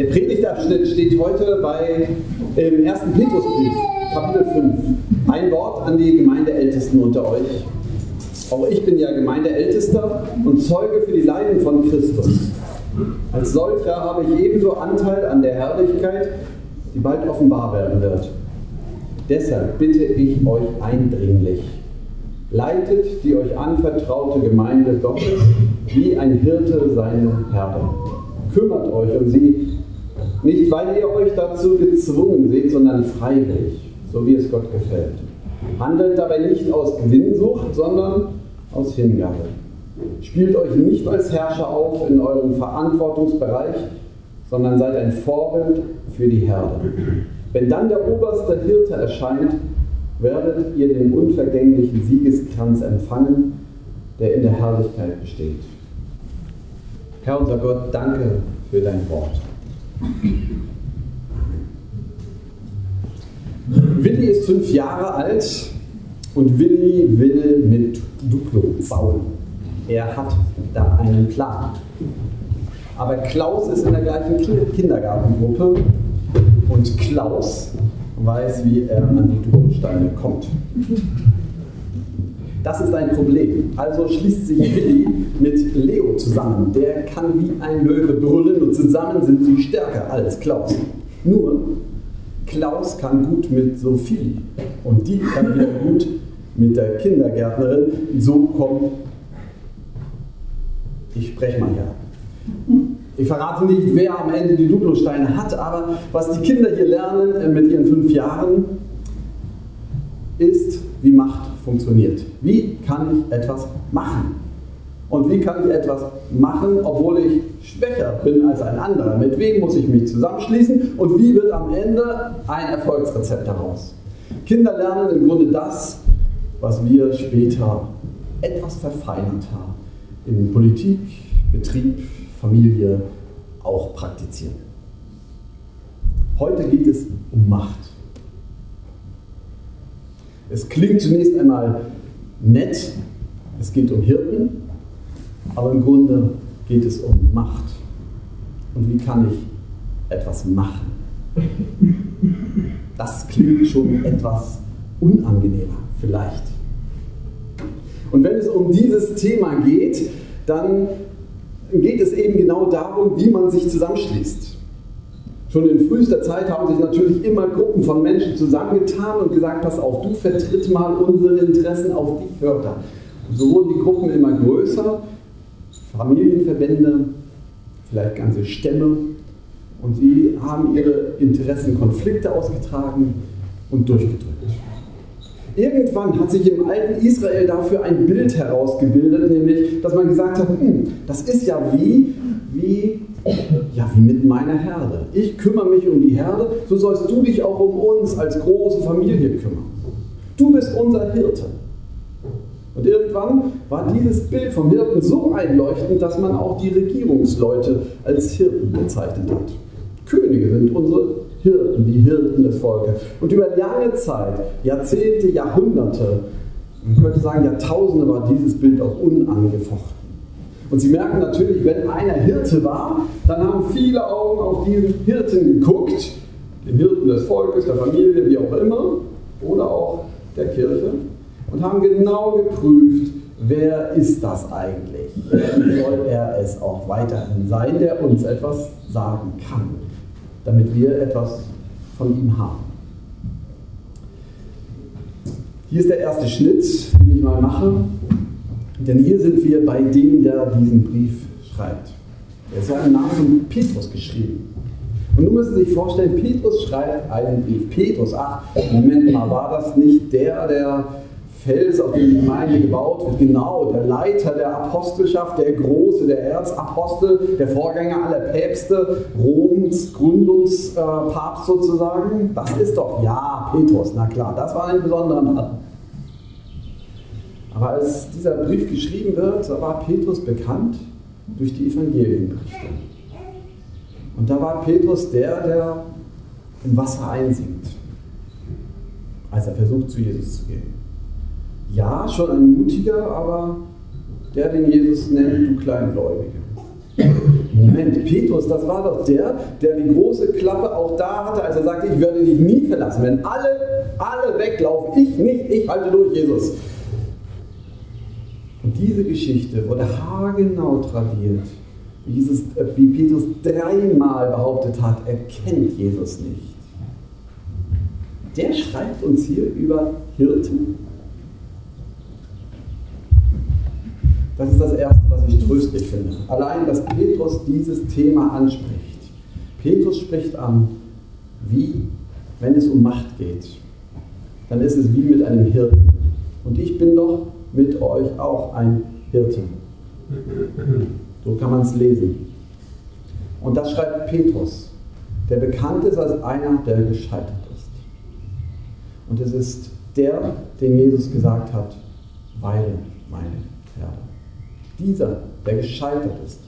Der Predigtabschnitt steht heute bei, im ersten Petrusbrief, Kapitel 5. Ein Wort an die Gemeindeältesten unter euch. Auch ich bin ja Gemeindeältester und Zeuge für die Leiden von Christus. Als solcher habe ich ebenso Anteil an der Herrlichkeit, die bald offenbar werden wird. Deshalb bitte ich euch eindringlich, leitet die euch anvertraute Gemeinde Gottes wie ein Hirte seine Herde. Kümmert euch um sie, nicht weil ihr euch dazu gezwungen seht, sondern freiwillig, so wie es Gott gefällt. Handelt dabei nicht aus Gewinnsucht, sondern aus Hingabe. Spielt euch nicht als Herrscher auf in eurem Verantwortungsbereich, sondern seid ein Vorbild für die Herde. Wenn dann der oberste Hirte erscheint, werdet ihr den unvergänglichen Siegeskranz empfangen, der in der Herrlichkeit besteht. Herr unser Gott, danke für dein Wort. Willi ist fünf Jahre alt und Willi will mit Duplo bauen. Er hat da einen Plan. Aber Klaus ist in der gleichen Kindergartengruppe und Klaus weiß, wie er an die Duplosteine kommt. Das ist ein Problem. Also schließt sich Willi mit Leo zusammen. Der kann wie ein Löwe brüllen und zusammen sind sie stärker als Klaus. Nur, Klaus kann gut mit Sophie und die kann wieder gut mit der Kindergärtnerin. So kommt, ich spreche mal ja. Ich verrate nicht, wer am Ende die Duplosteine hat, aber was die Kinder hier lernen mit ihren fünf Jahren, ist, wie Macht funktioniert. Wie kann ich etwas machen? Und wie kann ich etwas machen, obwohl ich schwächer bin als ein anderer? Mit wem muss ich mich zusammenschließen? Und wie wird am Ende ein Erfolgsrezept daraus? Kinder lernen im Grunde das, was wir später etwas verfeinert haben. In Politik, Betrieb, Familie auch praktizieren. Heute geht es um Macht. Es klingt zunächst einmal nett, es geht um Hirten, aber im Grunde geht es um Macht. Und wie kann ich etwas machen? Das klingt schon etwas unangenehmer, vielleicht. Und wenn es um dieses Thema geht, dann geht es eben genau darum, wie man sich zusammenschließt. Schon in frühester Zeit haben sich natürlich immer Gruppen von Menschen zusammengetan und gesagt, pass auf, du vertritt mal unsere Interessen, auf dich hört er. Und so wurden die Gruppen immer größer, Familienverbände, vielleicht ganze Stämme. Und sie haben ihre Interessenkonflikte ausgetragen und durchgedrückt. Irgendwann hat sich im alten Israel dafür ein Bild herausgebildet, nämlich, dass man gesagt hat, hm, das ist ja wie, wie, ja, wie mit meiner Herde. Ich kümmere mich um die Herde, so sollst du dich auch um uns als große Familie kümmern. Du bist unser Hirte. Und irgendwann war dieses Bild vom Hirten so einleuchtend, dass man auch die Regierungsleute als Hirten bezeichnet hat. Könige sind unsere Hirten, die Hirten des Volkes. Und über lange Zeit, Jahrzehnte, Jahrhunderte, man könnte sagen Jahrtausende, war dieses Bild auch unangefochten. Und Sie merken natürlich, wenn einer Hirte war, dann haben viele Augen auf diesen Hirten geguckt, den Hirten des Volkes, der Familie, wie auch immer, oder auch der Kirche, und haben genau geprüft, wer ist das eigentlich? Soll er es auch weiterhin sein, der uns etwas sagen kann? damit wir etwas von ihm haben. Hier ist der erste Schnitt, den ich mal mache, denn hier sind wir bei dem, der diesen Brief schreibt. Er ist ja im Namen von Petrus geschrieben. Und nun müssen Sie sich vorstellen, Petrus schreibt einen Brief. Petrus, ach, Moment mal, war das nicht der, der Fels, auf dem die Gemeinde gebaut wird. Genau, der Leiter der Apostelschaft, der Große, der Erzapostel, der Vorgänger aller Päpste, Roms Gründungspapst sozusagen. Das ist doch, ja, Petrus, na klar, das war ein besonderer Mann. Aber als dieser Brief geschrieben wird, da war Petrus bekannt durch die Evangelienberichte. Und da war Petrus der, der im Wasser einsinkt, als er versucht, zu Jesus zu gehen ja, schon ein mutiger, aber der, den Jesus nennt, du Kleingläubige. Moment, Petrus, das war doch der, der die große Klappe auch da hatte, als er sagte, ich werde dich nie verlassen. Wenn alle, alle weglaufen, ich nicht, ich halte durch, Jesus. Und diese Geschichte wurde haargenau tradiert, wie, Jesus, äh, wie Petrus dreimal behauptet hat, er kennt Jesus nicht. Der schreibt uns hier über Hirten. Das ist das Erste, was ich tröstlich finde. Allein, dass Petrus dieses Thema anspricht. Petrus spricht an, wie, wenn es um Macht geht, dann ist es wie mit einem Hirten. Und ich bin doch mit euch auch ein Hirte. So kann man es lesen. Und das schreibt Petrus, der bekannt ist als einer, der gescheitert ist. Und es ist der, den Jesus gesagt hat, weile meine Herde. Dieser, der gescheitert ist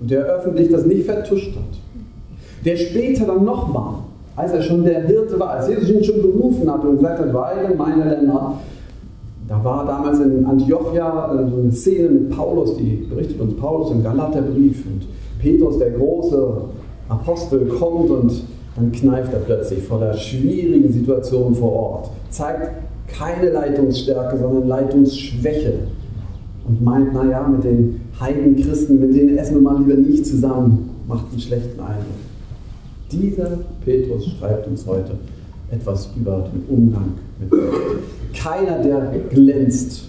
und der öffentlich das nicht vertuscht hat. Der später dann nochmal, als er schon der Hirte war, als Jesus ihn schon berufen hat und gesagt hat, weile meine Länder, da war damals in Antiochia äh, so eine Szene mit Paulus, die berichtet uns Paulus im Galaterbrief und Petrus, der große Apostel, kommt und dann kneift er plötzlich vor der schwierigen Situation vor Ort, zeigt keine Leitungsstärke, sondern Leitungsschwäche und meint, naja, mit den Heidenchristen, mit denen essen wir mal lieber nicht zusammen, macht einen schlechten Eindruck. Dieser Petrus schreibt uns heute etwas über den Umgang. Keiner, der glänzt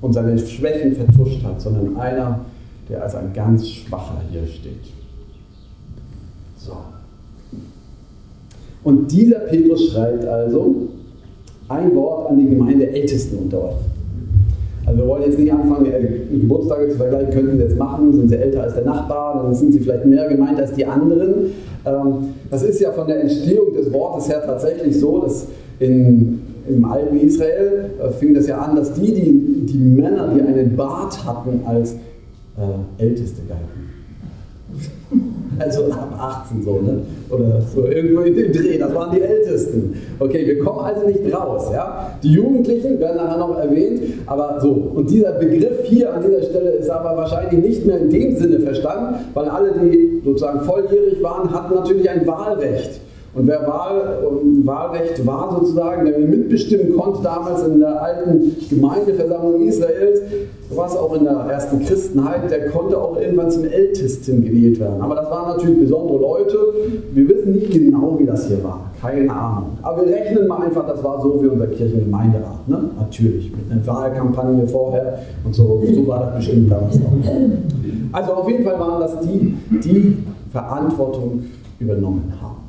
und seine Schwächen vertuscht hat, sondern einer, der als ein ganz Schwacher hier steht. So. Und dieser Petrus schreibt also ein Wort an die Gemeindeältesten unter euch. Also wir wollen jetzt nicht anfangen, äh, Geburtstage zu vergleichen, könnten sie jetzt machen, sind sie älter als der Nachbar, dann sind sie vielleicht mehr gemeint als die anderen. Ähm, das ist ja von der Entstehung des Wortes her tatsächlich so, dass in, im alten Israel äh, fing das ja an, dass die, die, die Männer, die einen Bart hatten, als äh, Älteste galten. Also ab 18 so, ne? Oder so irgendwo in dem Dreh, das waren die Ältesten. Okay, wir kommen also nicht raus, ja? Die Jugendlichen werden nachher noch erwähnt, aber so. Und dieser Begriff hier an dieser Stelle ist aber wahrscheinlich nicht mehr in dem Sinne verstanden, weil alle, die sozusagen volljährig waren, hatten natürlich ein Wahlrecht. Und wer Wahl, Wahlrecht war sozusagen, der mitbestimmen konnte damals in der alten Gemeindeversammlung Israels, war es auch in der ersten Christenheit, der konnte auch irgendwann zum Ältesten gewählt werden. Aber das waren natürlich besondere Leute. Wir wissen nicht genau, wie das hier war. Keine Ahnung. Aber wir rechnen mal einfach, das war so wie unser Kirchengemeinderat. Ne? Natürlich, mit einer Wahlkampagne vorher und so. So war das bestimmt damals auch. Also auf jeden Fall waren das die, die Verantwortung übernommen haben.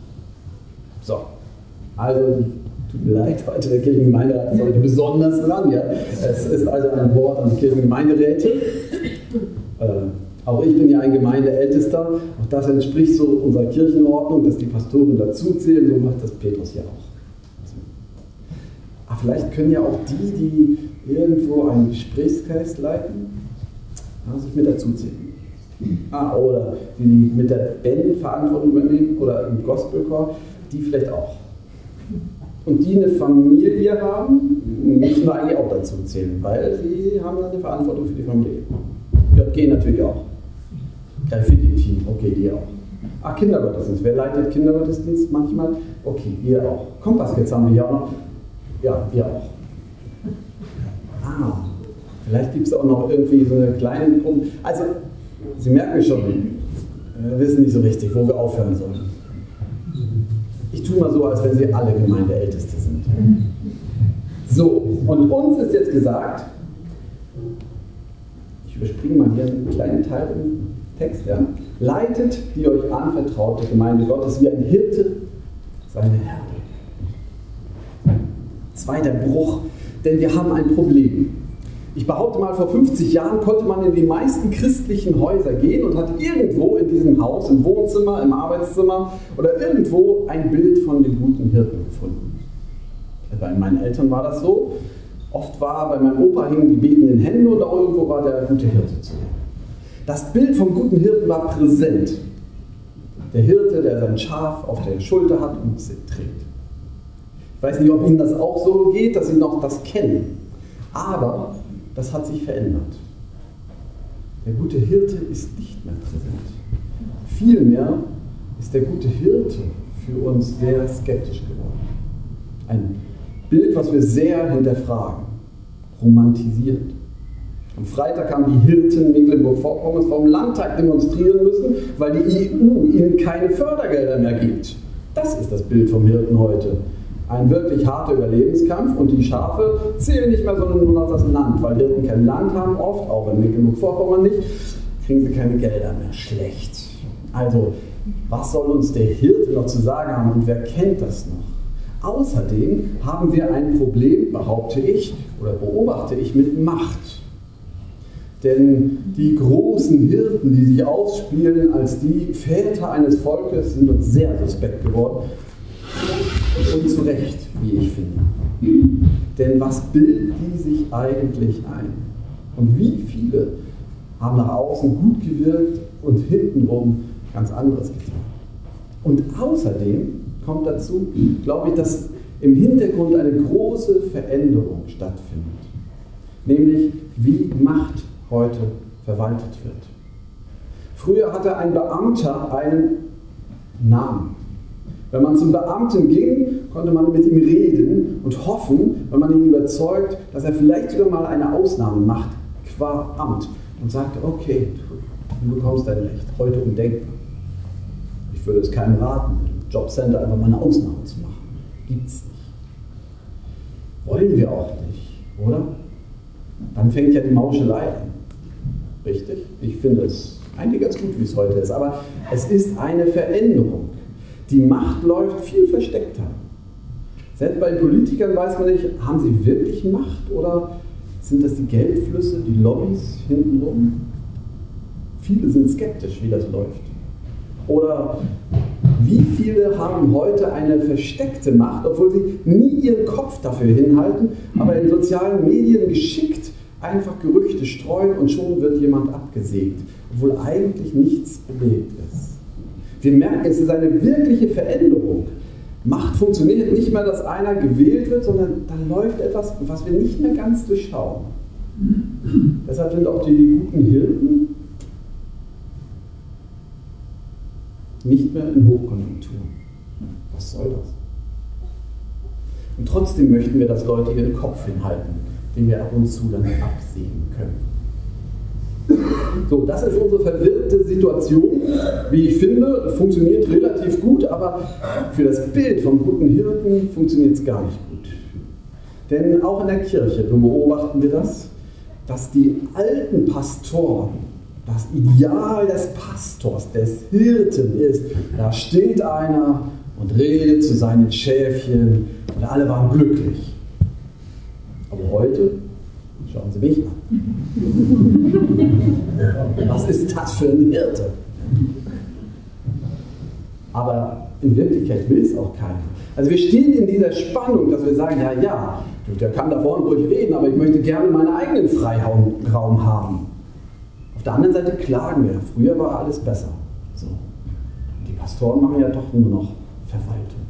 So, also tut mir leid, heute der Kirchengemeinderat ist heute besonders dran. Ja. Es ist also ein Wort an die Kirchengemeinderäte. Äh, auch ich bin ja ein Gemeindeältester. Auch das entspricht so unserer Kirchenordnung, dass die Pastoren dazuzählen. So macht das Petrus ja auch. Also, vielleicht können ja auch die, die irgendwo einen Gesprächskreis leiten, sich mit dazuzählen. Ah, oder die mit der Band Verantwortung übernehmen oder im Gospelchor die vielleicht auch. Und die eine Familie haben, müssen wir eigentlich auch dazu zählen, weil sie haben dann eine Verantwortung für die Familie. JG natürlich auch. Graffiti-Team, okay, die auch. Ah, Kindergottesdienst. Wer leitet Kindergottesdienst manchmal? Okay, ihr auch. Kompasskids haben wir hier auch noch. Ja, ihr auch. Ah, vielleicht gibt es auch noch irgendwie so eine kleine Gruppe. Also, Sie merken schon, wir wissen nicht so richtig, wo wir aufhören sollen. Tue mal so, als wenn sie alle Gemeindeälteste sind. So, und uns ist jetzt gesagt, ich überspringe mal hier einen kleinen Teil im Text, ja, leitet die euch anvertraute Gemeinde Gottes wie ein Hirte seine Herde. Zweiter Bruch, denn wir haben ein Problem. Ich behaupte mal, vor 50 Jahren konnte man in die meisten christlichen Häuser gehen und hat irgendwo in diesem Haus, im Wohnzimmer, im Arbeitszimmer oder irgendwo ein Bild von dem guten Hirten gefunden. Bei meinen Eltern war das so. Oft war bei meinem Opa hingen die betenden Hände und auch irgendwo war der gute Hirte zu sehen. Das Bild vom guten Hirten war präsent. Der Hirte, der sein Schaf auf der Schulter hat und es trägt. Ich weiß nicht, ob Ihnen das auch so geht, dass Sie noch das kennen. Aber das hat sich verändert. Der gute Hirte ist nicht mehr präsent. Vielmehr ist der gute Hirte für uns sehr skeptisch geworden. Ein Bild, was wir sehr hinterfragen, romantisiert. Am Freitag haben die Hirten Mecklenburg-Vorpommern vom Landtag demonstrieren müssen, weil die EU ihnen keine Fördergelder mehr gibt. Das ist das Bild vom Hirten heute. Ein wirklich harter Überlebenskampf und die Schafe zählen nicht mehr, sondern nur noch das Land, weil Hirten kein Land haben, oft, auch in Mecklenburg-Vorpommern nicht, kriegen sie keine Gelder mehr. Schlecht. Also, was soll uns der Hirte noch zu sagen haben und wer kennt das noch? Außerdem haben wir ein Problem, behaupte ich oder beobachte ich, mit Macht. Denn die großen Hirten, die sich ausspielen als die Väter eines Volkes, sind uns sehr suspekt geworden. Und zu Recht, wie ich finde. Denn was bilden die sich eigentlich ein? Und wie viele haben nach außen gut gewirkt und hintenrum ganz anderes getan? Und außerdem kommt dazu, glaube ich, dass im Hintergrund eine große Veränderung stattfindet. Nämlich, wie Macht heute verwaltet wird. Früher hatte ein Beamter einen Namen. Wenn man zum Beamten ging, konnte man mit ihm reden und hoffen, wenn man ihn überzeugt, dass er vielleicht sogar mal eine Ausnahme macht, qua Amt und sagte, okay, du bekommst dein Recht, heute undenkbar. Ich würde es keinem raten, im Jobcenter einfach mal eine Ausnahme zu machen. Gibt es nicht. Wollen wir auch nicht, oder? Dann fängt ja die Mauschelei an. Richtig? Ich finde es eigentlich ganz gut, wie es heute ist. Aber es ist eine Veränderung. Die Macht läuft viel versteckter. Selbst bei Politikern weiß man nicht, haben sie wirklich Macht oder sind das die Geldflüsse, die Lobbys hintenrum? Viele sind skeptisch, wie das läuft. Oder wie viele haben heute eine versteckte Macht, obwohl sie nie ihren Kopf dafür hinhalten, aber in sozialen Medien geschickt einfach Gerüchte streuen und schon wird jemand abgesägt, obwohl eigentlich nichts belegt ist. Wir merken, es ist eine wirkliche Veränderung. Macht funktioniert nicht mehr, dass einer gewählt wird, sondern da läuft etwas, was wir nicht mehr ganz durchschauen. Deshalb sind auch die guten Hirten nicht mehr in Hochkonjunktur. Was soll das? Und trotzdem möchten wir, dass Leute ihren Kopf hinhalten den wir ab und zu dann absehen können. So, das ist unsere verwirrte Situation. Wie ich finde, funktioniert relativ gut, aber für das Bild vom guten Hirten funktioniert es gar nicht gut. Denn auch in der Kirche beobachten wir das, dass die alten Pastoren das Ideal des Pastors, des Hirten ist. Da steht einer und redet zu seinen Schäfchen und alle waren glücklich. Aber heute, schauen Sie mich an. Was ist das für ein Hirte? Aber in Wirklichkeit will es auch keiner. Also wir stehen in dieser Spannung, dass wir sagen, ja, ja, der kann da vorne ruhig reden, aber ich möchte gerne meinen eigenen Freiraum haben. Auf der anderen Seite klagen wir, früher war alles besser. So. Die Pastoren machen ja doch nur noch Verwaltung.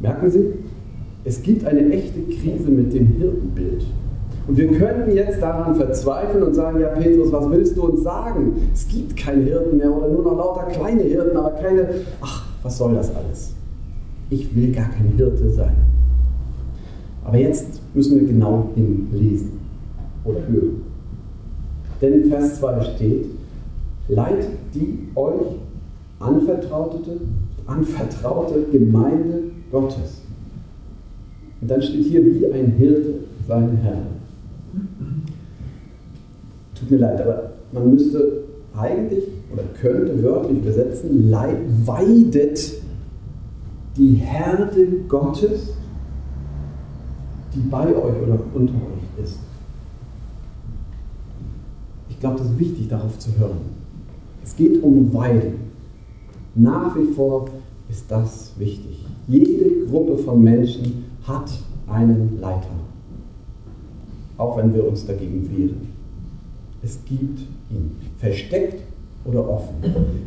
Merken Sie, es gibt eine echte Krise mit dem Hirtenbild. Und wir könnten jetzt daran verzweifeln und sagen, ja Petrus, was willst du uns sagen? Es gibt keinen Hirten mehr oder nur noch lauter kleine Hirten, aber keine, ach, was soll das alles? Ich will gar kein Hirte sein. Aber jetzt müssen wir genau hinlesen oder hören. Denn in Vers 2 steht, Leid die euch anvertraute, anvertraute Gemeinde Gottes und dann steht hier, wie ein Hirte seinen Herrn. Tut mir leid, aber man müsste eigentlich oder könnte wörtlich übersetzen, weidet die Herde Gottes, die bei euch oder unter euch ist. Ich glaube, das ist wichtig, darauf zu hören. Es geht um Weiden. Nach wie vor ist das wichtig. Jede Gruppe von Menschen hat einen Leiter, auch wenn wir uns dagegen wehren. Es gibt ihn, versteckt oder offen.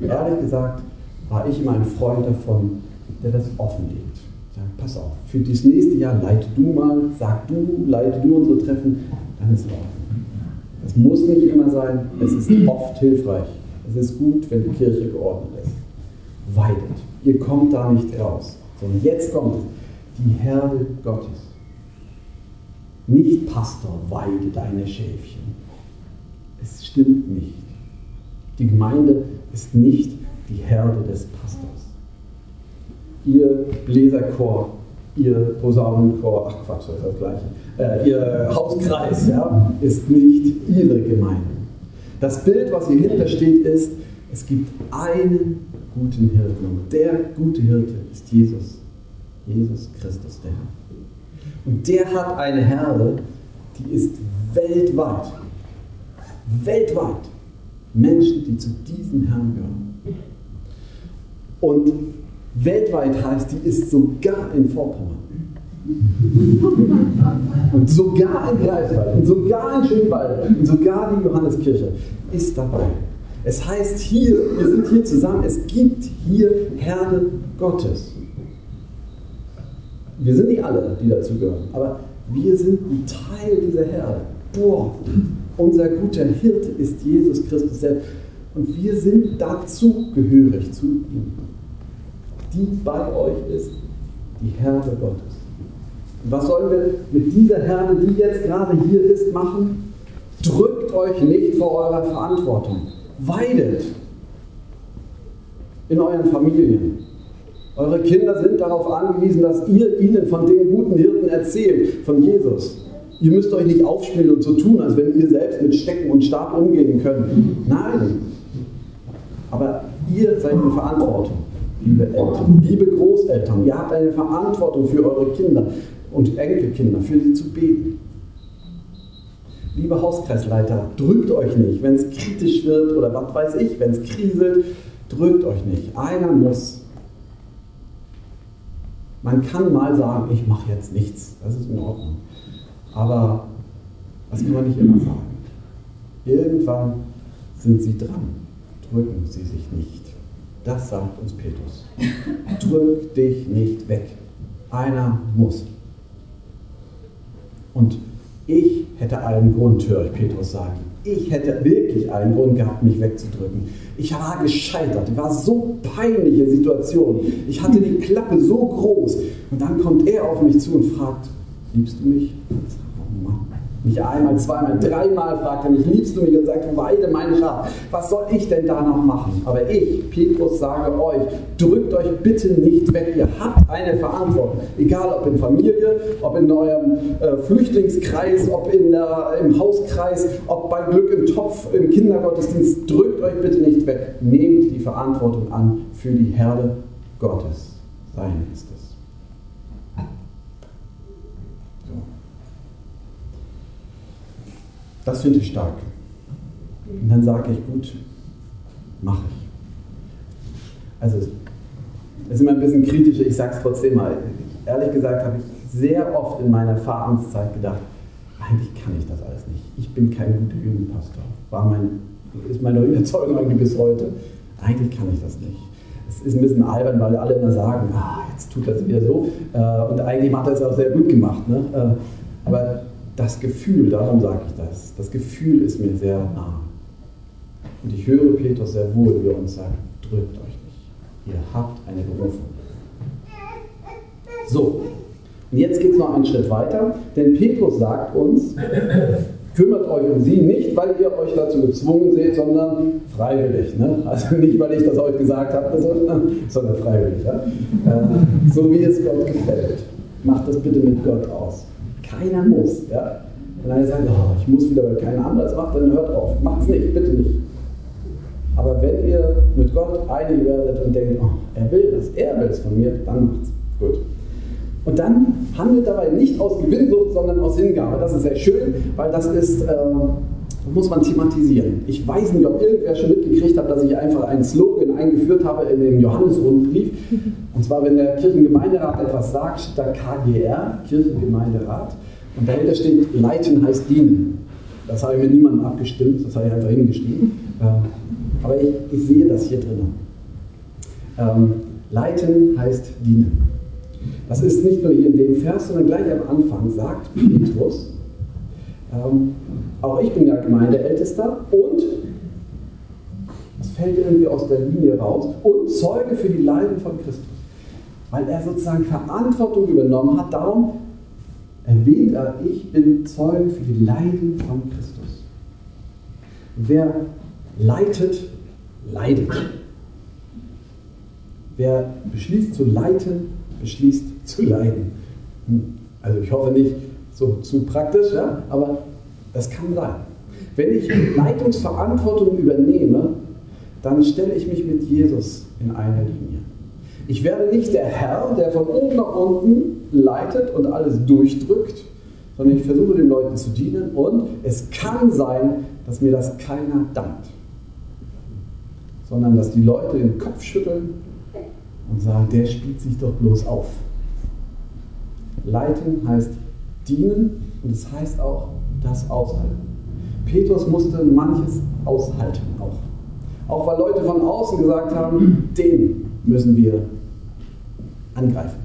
Ehrlich gesagt war ich immer ein Freund davon, der das offenlegt. Sagt, pass auf, für das nächste Jahr leite du mal, sag du, leite du unsere Treffen, dann ist es offen. Das muss nicht immer sein, es ist oft hilfreich, Es ist gut, wenn die Kirche geordnet ist. Weidet. Ihr kommt da nicht raus. Sondern jetzt kommt die Herde Gottes. Nicht Pastor, weide deine Schäfchen. Es stimmt nicht. Die Gemeinde ist nicht die Herde des Pastors. Ihr Bläserchor, ihr Posaunenchor, ach Quatsch, das ist das Gleiche, äh, ihr Hauskreis ja, ist nicht ihre Gemeinde. Das Bild, was hier hinter steht, ist, es gibt einen guten Hirten und der gute Hirte ist Jesus. Jesus Christus, der Herr. Und der hat eine Herde, die ist weltweit, weltweit Menschen, die zu diesem Herrn gehören. Und weltweit heißt, die ist sogar in Vorpommern. Und sogar in Greifswald, und sogar in Schönwald, und sogar die Johanneskirche ist dabei. Es heißt hier, wir sind hier zusammen, es gibt hier Herde Gottes. Wir sind nicht alle, die dazugehören, aber wir sind ein Teil dieser Herde. Boah, unser guter Hirte ist Jesus Christus selbst. Und wir sind dazu gehörig zu ihm. Die bei euch ist die Herde Gottes. Und was sollen wir mit dieser Herde, die jetzt gerade hier ist, machen? Drückt euch nicht vor eurer Verantwortung. Weidet in euren Familien. Eure Kinder sind darauf angewiesen, dass ihr ihnen von den guten Hirten erzählt, von Jesus. Ihr müsst euch nicht aufspielen und so tun, als wenn ihr selbst mit Stecken und Stab umgehen könnt. Nein. Aber ihr seid in Verantwortung, liebe Eltern, liebe Großeltern. Ihr habt eine Verantwortung für eure Kinder und Enkelkinder, für sie zu beten. Liebe Hauskreisleiter, drückt euch nicht, wenn es kritisch wird oder was weiß ich, wenn es kriselt, drückt euch nicht. Einer muss. Man kann mal sagen, ich mache jetzt nichts, das ist in Ordnung. Aber das kann man nicht immer sagen. Irgendwann sind sie dran. Drücken sie sich nicht. Das sagt uns Petrus. Drück dich nicht weg. Einer muss. Und ich hätte einen Grund, höre ich Petrus sagen. Ich hätte wirklich einen Grund gehabt, mich wegzudrücken. Ich war gescheitert. Es war so peinliche Situation. Ich hatte die Klappe so groß. Und dann kommt er auf mich zu und fragt, liebst du mich? Nicht einmal, zweimal, dreimal fragt er mich, liebst du mich? Und sagt, weide meine Schar. Was soll ich denn da noch machen? Aber ich, Petrus, sage euch, drückt euch bitte nicht weg. Ihr habt eine Verantwortung. Egal ob in Familie, ob in eurem äh, Flüchtlingskreis, ob in der, im Hauskreis, ob bei Glück im Topf, im Kindergottesdienst. Drückt euch bitte nicht weg. Nehmt die Verantwortung an für die Herde Gottes. Sein ist es. Das finde ich stark. Und dann sage ich, gut, mache ich. Also, es ist immer ein bisschen kritischer, ich sage es trotzdem mal. Ehrlich gesagt habe ich sehr oft in meiner Pfarramtszeit gedacht, eigentlich kann ich das alles nicht. Ich bin kein guter Jugendpastor. War mein, ist meine Überzeugung irgendwie bis heute. Eigentlich kann ich das nicht. Es ist ein bisschen albern, weil alle immer sagen, ah, jetzt tut das wieder so. Äh, und eigentlich macht er es auch sehr gut gemacht. Ne? Äh, aber das Gefühl, darum sage ich das, das Gefühl ist mir sehr nah. Und ich höre Petrus sehr wohl, wie er uns sagt, drückt euch nicht. Ihr habt eine Berufung. So, und jetzt geht es noch einen Schritt weiter, denn Petrus sagt uns, kümmert euch um sie nicht, weil ihr euch dazu gezwungen seht, sondern freiwillig. Ne? Also nicht, weil ich das euch gesagt habe, sondern freiwillig. Ja? Äh, so wie es Gott gefällt. Macht das bitte mit Gott aus. Keiner muss. Ja? Wenn einer sagt, oh, ich muss wieder, weil keiner anderes macht, dann hört auf. Macht es nicht, bitte nicht. Aber wenn ihr mit Gott einig werdet und denkt, oh, er will das, er will es von mir, dann macht's. Gut. Und dann handelt dabei nicht aus Gewinnsucht, sondern aus Hingabe. Das ist sehr schön, weil das ist, äh, muss man thematisieren. Ich weiß nicht, ob irgendwer schon mitgekriegt hat, dass ich einfach einen Slogan eingeführt habe in den Johannesrundbrief. Und zwar, wenn der Kirchengemeinderat etwas sagt, steht da KGR, Kirchengemeinderat. Und dahinter steht, leiten heißt dienen. Das habe ich mit niemandem abgestimmt, das habe ich einfach hingeschrieben. Äh, aber ich, ich sehe das hier drin. Ähm, leiten heißt dienen. Das ist nicht nur hier in dem Vers, sondern gleich am Anfang sagt Petrus, ähm, auch ich bin ja Gemeindeältester und, das fällt irgendwie aus der Linie raus. Und Zeuge für die Leiden von Christus. Weil er sozusagen Verantwortung übernommen hat. Darum erwähnt er, ich bin Zeuge für die Leiden von Christus. Wer leitet, leidet. Wer beschließt zu leiten, beschließt zu leiden. Also ich hoffe nicht so zu praktisch, ja? aber es kann sein. Wenn ich Leitungsverantwortung übernehme, dann stelle ich mich mit Jesus in eine Linie. Ich werde nicht der Herr, der von oben nach unten leitet und alles durchdrückt, sondern ich versuche den Leuten zu dienen und es kann sein, dass mir das keiner dankt, sondern dass die Leute den Kopf schütteln und sagen, der spielt sich doch bloß auf. Leiten heißt dienen und es heißt auch das aushalten. Petrus musste manches aushalten auch. Auch weil Leute von außen gesagt haben, den müssen wir angreifen.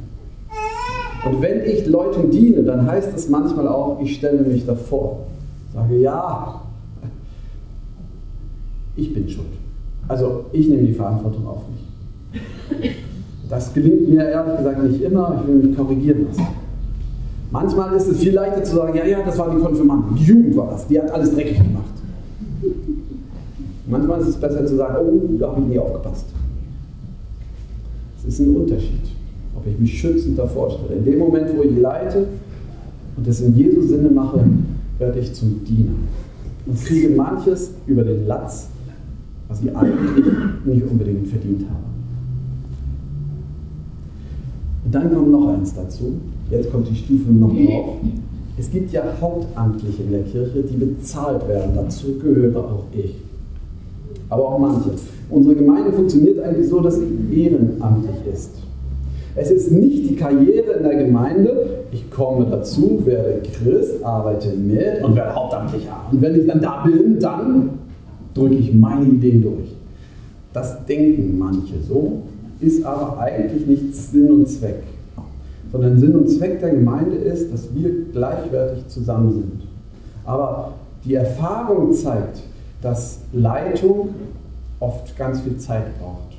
Und wenn ich Leuten diene, dann heißt es manchmal auch, ich stelle mich davor, sage, ja, ich bin schuld. Also ich nehme die Verantwortung auf mich. Das gelingt mir ehrlich gesagt nicht immer, ich will mich korrigieren lassen. Manchmal ist es viel leichter zu sagen, ja, ja, das waren die Konfirmanden, die Jugend war das, die hat alles dreckig gemacht. Manchmal ist es besser zu sagen, oh, da habe ich nie aufgepasst. Es ist ein Unterschied, ob ich mich schützend davor stelle. In dem Moment, wo ich leite und das in Jesu Sinne mache, werde ich zum Diener und kriege manches über den Latz, was ich eigentlich nicht unbedingt verdient habe. Und dann kommt noch eins dazu. Jetzt kommt die Stufe noch drauf. Es gibt ja Hauptamtliche in der Kirche, die bezahlt werden. Dazu gehöre auch ich. Aber auch manche. Unsere Gemeinde funktioniert eigentlich so, dass sie ehrenamtlich ist. Es ist nicht die Karriere in der Gemeinde, ich komme dazu, werde Christ, arbeite mit und werde Hauptamtlicher. Und wenn ich dann da bin, dann drücke ich meine Ideen durch. Das denken manche so, ist aber eigentlich nicht Sinn und Zweck sondern Sinn und Zweck der Gemeinde ist, dass wir gleichwertig zusammen sind. Aber die Erfahrung zeigt, dass Leitung oft ganz viel Zeit braucht.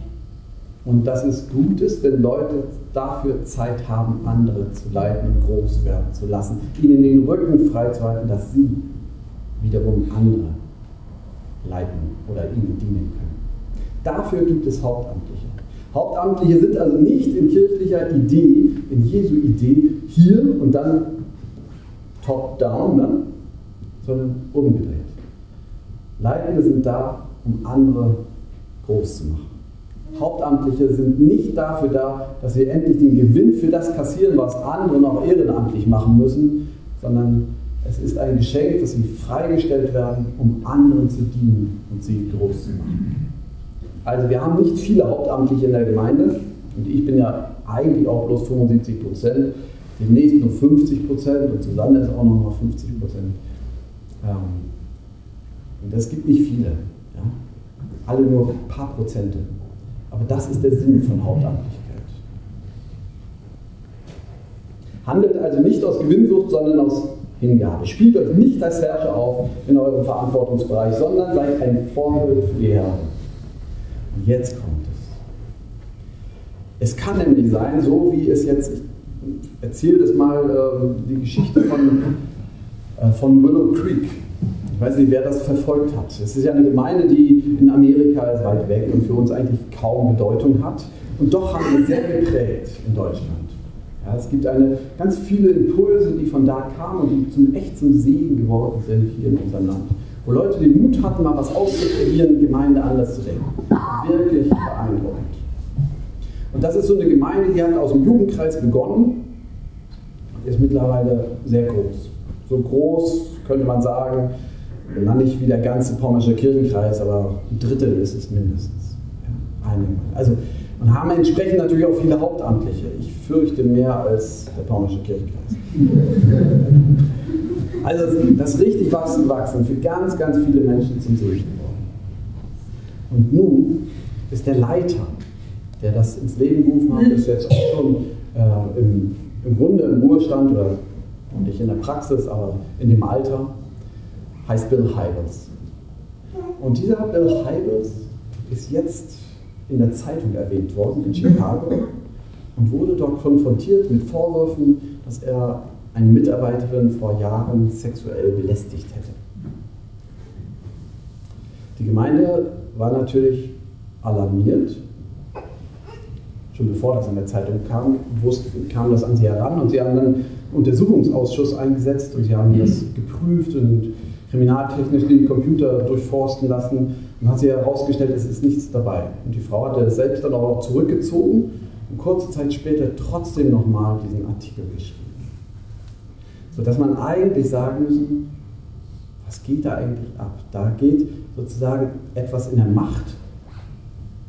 Und dass es gut ist, wenn Leute dafür Zeit haben, andere zu leiten und groß werden zu lassen, ihnen den Rücken freizuhalten, dass sie wiederum andere leiten oder ihnen dienen können. Dafür gibt es Hauptamtliche. Hauptamtliche sind also nicht in kirchlicher Idee, in Jesu Idee, hier und dann top-down, ne? sondern umgedreht. Leitende sind da, um andere groß zu machen. Hauptamtliche sind nicht dafür da, dass wir endlich den Gewinn für das kassieren, was andere noch ehrenamtlich machen müssen, sondern es ist ein Geschenk, dass sie freigestellt werden, um anderen zu dienen und sie groß zu machen. Also wir haben nicht viele Hauptamtliche in der Gemeinde und ich bin ja eigentlich auch bloß 75 Prozent, demnächst nur 50 Prozent und Susanne ist auch noch mal 50 Prozent. Ähm, und das gibt nicht viele. Ja? Alle nur ein paar Prozente. Aber das ist der Sinn von Hauptamtlichkeit. Handelt also nicht aus Gewinnsucht, sondern aus Hingabe. Spielt euch nicht als Herrscher auf in eurem Verantwortungsbereich, sondern seid ein Vorbild für die Herren. Jetzt kommt es. Es kann nämlich sein, so wie es jetzt, ich erzähle das mal, äh, die Geschichte von, äh, von Willow Creek. Ich weiß nicht, wer das verfolgt hat. Es ist ja eine Gemeinde, die in Amerika ist weit weg und für uns eigentlich kaum Bedeutung hat. Und doch haben wir sehr geprägt in Deutschland. Ja, es gibt eine, ganz viele Impulse, die von da kamen und die zum, echt zum Segen geworden sind hier in unserem Land wo Leute den Mut hatten, mal was auszuprobieren, Gemeinde anders zu denken. Wirklich beeindruckend. Und das ist so eine Gemeinde, die hat aus dem Jugendkreis begonnen und ist mittlerweile sehr groß. So groß könnte man sagen, na nicht wie der ganze pommersche Kirchenkreis, aber ein Drittel ist es mindestens. Ja, also, und haben entsprechend natürlich auch viele Hauptamtliche. Ich fürchte mehr als der pommersche Kirchenkreis. Also das richtig wachsen, wachsen für ganz, ganz viele Menschen zum Segen geworden. Und nun ist der Leiter, der das ins Leben gerufen hat, ist jetzt auch schon äh, im, im Grunde im Ruhestand oder nicht in der Praxis, aber in dem Alter, heißt Bill Hybels. Und dieser Bill Hybels ist jetzt in der Zeitung erwähnt worden in Chicago und wurde dort konfrontiert mit Vorwürfen, dass er eine Mitarbeiterin vor Jahren sexuell belästigt hätte. Die Gemeinde war natürlich alarmiert. Schon bevor das in der Zeitung kam, wusste, kam das an sie heran und sie haben dann einen Untersuchungsausschuss eingesetzt und sie haben das geprüft und kriminaltechnisch den Computer durchforsten lassen und hat sich herausgestellt, es ist nichts dabei. Und die Frau hatte selbst dann auch zurückgezogen und kurze Zeit später trotzdem nochmal diesen Artikel geschrieben. Sodass man eigentlich sagen müssen, was geht da eigentlich ab? Da geht sozusagen etwas in der Macht.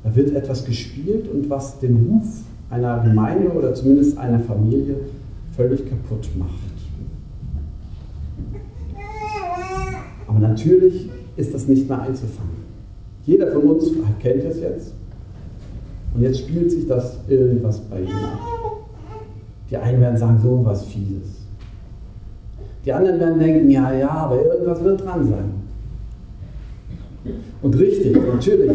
Da wird etwas gespielt und was den Ruf einer Gemeinde oder zumindest einer Familie völlig kaputt macht. Aber natürlich ist das nicht mehr einzufangen. Jeder von uns kennt es jetzt. Und jetzt spielt sich das irgendwas bei ihnen ab. Die einen werden sagen, so was Fieses. Die anderen werden denken, ja, ja, aber irgendwas wird dran sein. Und richtig, natürlich.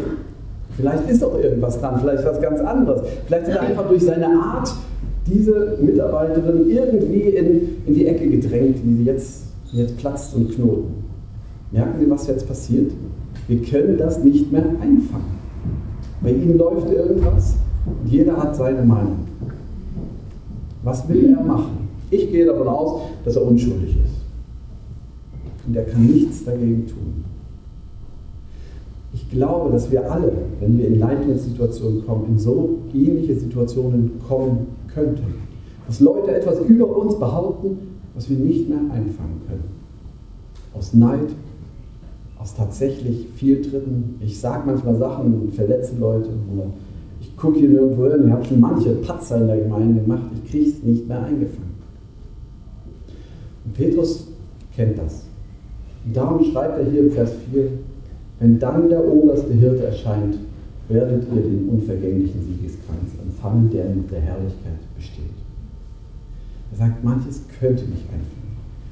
Vielleicht ist auch irgendwas dran, vielleicht was ganz anderes. Vielleicht ist er einfach durch seine Art diese Mitarbeiterin irgendwie in, in die Ecke gedrängt, die jetzt, jetzt platzt und knoten. Merken Sie, was jetzt passiert? Wir können das nicht mehr einfangen. Bei Ihnen läuft irgendwas und jeder hat seine Meinung. Was will er machen? Ich gehe davon aus, dass er unschuldig ist. Und er kann nichts dagegen tun. Ich glaube, dass wir alle, wenn wir in Leitungssituationen kommen, in so ähnliche Situationen kommen könnten. Dass Leute etwas über uns behaupten, was wir nicht mehr einfangen können. Aus Neid, aus tatsächlich Fehltritten. Ich sage manchmal Sachen und verletze Leute oder ich gucke hier nirgendwo hin. Ich habe schon manche Patzer in der Gemeinde gemacht. Ich kriege es nicht mehr eingefangen. Petrus kennt das. Und darum schreibt er hier im Vers 4, wenn dann der oberste Hirte erscheint, werdet ihr den unvergänglichen Siegeskranz empfangen, der in der Herrlichkeit besteht. Er sagt, manches könnte nicht einfangen.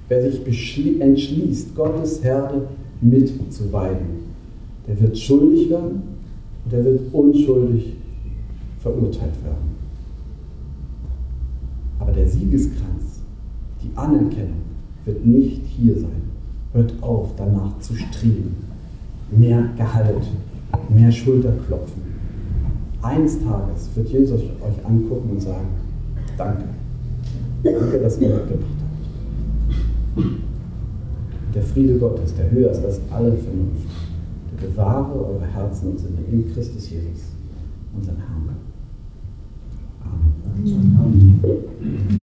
Wer sich entschließt, Gottes Herde mitzuweiden, der wird schuldig werden und der wird unschuldig verurteilt werden. Aber der Siegeskranz, die Anerkennung, wird nicht hier sein. Hört auf, danach zu streben. Mehr Gehalt, mehr Schulterklopfen. Eines Tages wird Jesus euch angucken und sagen, danke. Danke, dass ihr mitgebracht habt. Der Friede Gottes, der höher ist als alle Vernunft, der bewahre eure Herzen und Sinne in Christus Jesus, unseren Herrn. Amen. Amen.